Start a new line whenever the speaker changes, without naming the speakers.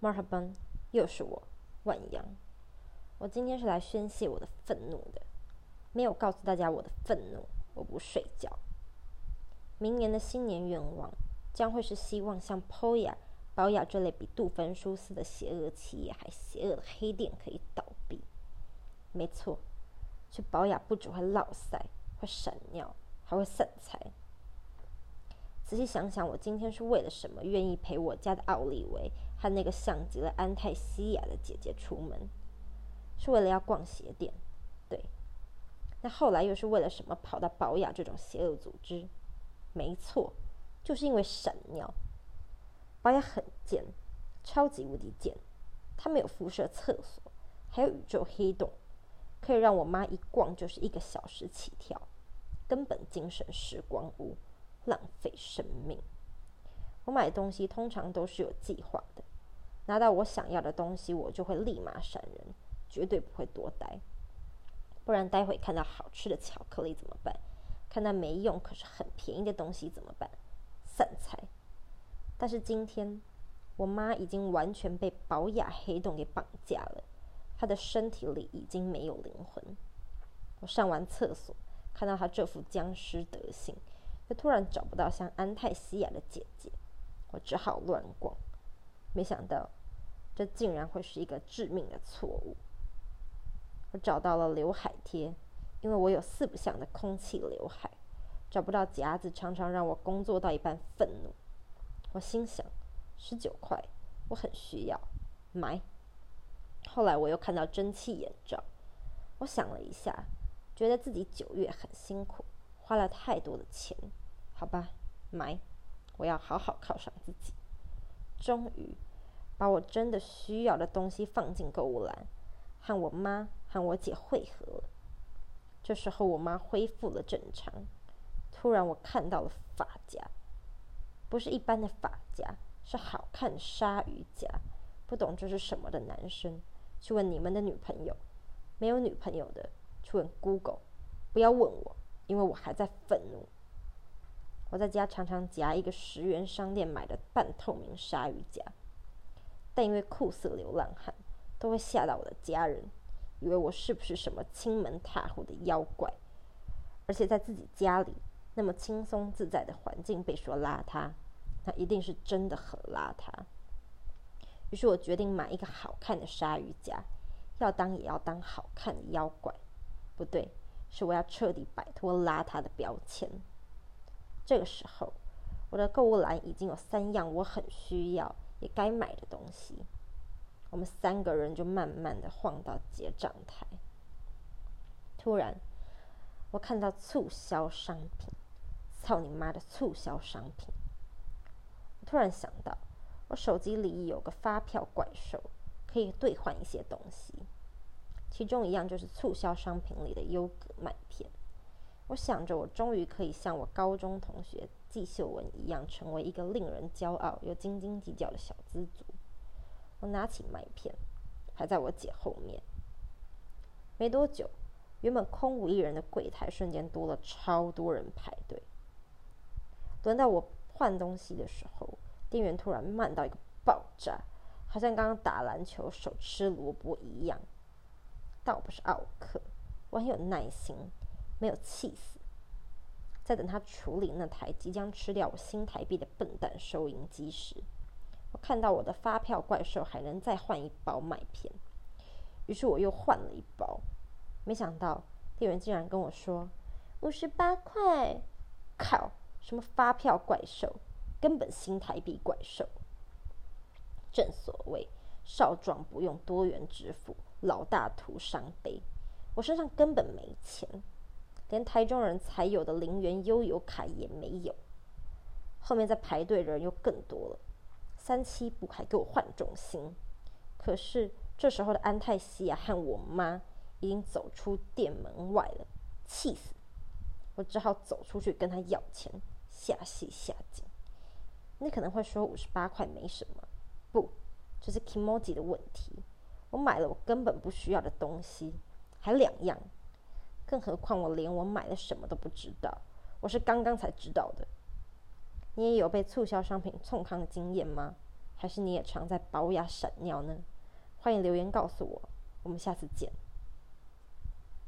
马哈班，又是我，万阳。我今天是来宣泄我的愤怒的，没有告诉大家我的愤怒。我不睡觉。明年的新年愿望将会是希望像 Poya、保雅这类比杜芬舒斯的邪恶企业还邪恶的黑店可以倒闭。没错，去保雅不只会落腮，会闪尿，还会散财。仔细想想，我今天是为了什么愿意陪我家的奥利维和那个像极了安泰西亚的姐姐出门？是为了要逛鞋店，对。那后来又是为了什么跑到保雅这种邪恶组织？没错，就是因为闪尿。保雅很贱，超级无敌贱。他们有辐射厕所，还有宇宙黑洞，可以让我妈一逛就是一个小时起跳，根本精神时光屋。浪费生命。我买东西通常都是有计划的，拿到我想要的东西，我就会立马闪人，绝对不会多待。不然待会看到好吃的巧克力怎么办？看到没用可是很便宜的东西怎么办？散财。但是今天，我妈已经完全被保雅黑洞给绑架了，她的身体里已经没有灵魂。我上完厕所，看到她这副僵尸德行。却突然找不到像安泰西亚的姐姐，我只好乱逛。没想到，这竟然会是一个致命的错误。我找到了刘海贴，因为我有四不像的空气刘海。找不到夹子，常常让我工作到一半愤怒。我心想，十九块，我很需要，买。后来我又看到蒸汽眼罩，我想了一下，觉得自己九月很辛苦。花了太多的钱，好吧，买，我要好好犒赏自己。终于，把我真的需要的东西放进购物篮，和我妈和我姐汇合了。这时候，我妈恢复了正常。突然，我看到了发夹，不是一般的发夹，是好看的鲨鱼夹。不懂这是什么的男生，去问你们的女朋友；没有女朋友的，去问 Google。不要问我。因为我还在愤怒，我在家常常夹一个十元商店买的半透明鲨鱼夹，但因为酷似流浪汉，都会吓到我的家人，以为我是不是什么亲门踏户的妖怪，而且在自己家里那么轻松自在的环境被说邋遢，那一定是真的很邋遢。于是我决定买一个好看的鲨鱼夹，要当也要当好看的妖怪，不对。是我要彻底摆脱邋遢的标签。这个时候，我的购物篮已经有三样我很需要也该买的东西。我们三个人就慢慢的晃到结账台。突然，我看到促销商品，操你妈的促销商品！我突然想到，我手机里有个发票怪兽，可以兑换一些东西。其中一样就是促销商品里的优格麦片。我想着，我终于可以像我高中同学季秀文一样，成为一个令人骄傲又斤斤计较的小资族。我拿起麦片，排在我姐后面。没多久，原本空无一人的柜台瞬间多了超多人排队。轮到我换东西的时候，店员突然慢到一个爆炸，好像刚刚打篮球手吃萝卜一样。倒不是奥克，我很有耐心，没有气死。在等他处理那台即将吃掉我新台币的笨蛋收银机时，我看到我的发票怪兽还能再换一包麦片，于是我又换了一包。没想到店员竟然跟我说五十八块！靠，什么发票怪兽，根本新台币怪兽。正所谓少壮不用多元支付。老大徒伤悲，我身上根本没钱，连台中人才有的零元悠游卡也没有。后面在排队的人又更多了，三七不还给我换重心。可是这时候的安泰西亚和我妈已经走出店门外了，气死！我只好走出去跟他要钱，下戏下井。你可能会说五十八块没什么，不，这是 Kimoji 的问题。我买了我根本不需要的东西，还两样，更何况我连我买的什么都不知道，我是刚刚才知道的。你也有被促销商品冲康的经验吗？还是你也常在保养闪尿呢？欢迎留言告诉我，我们下次见。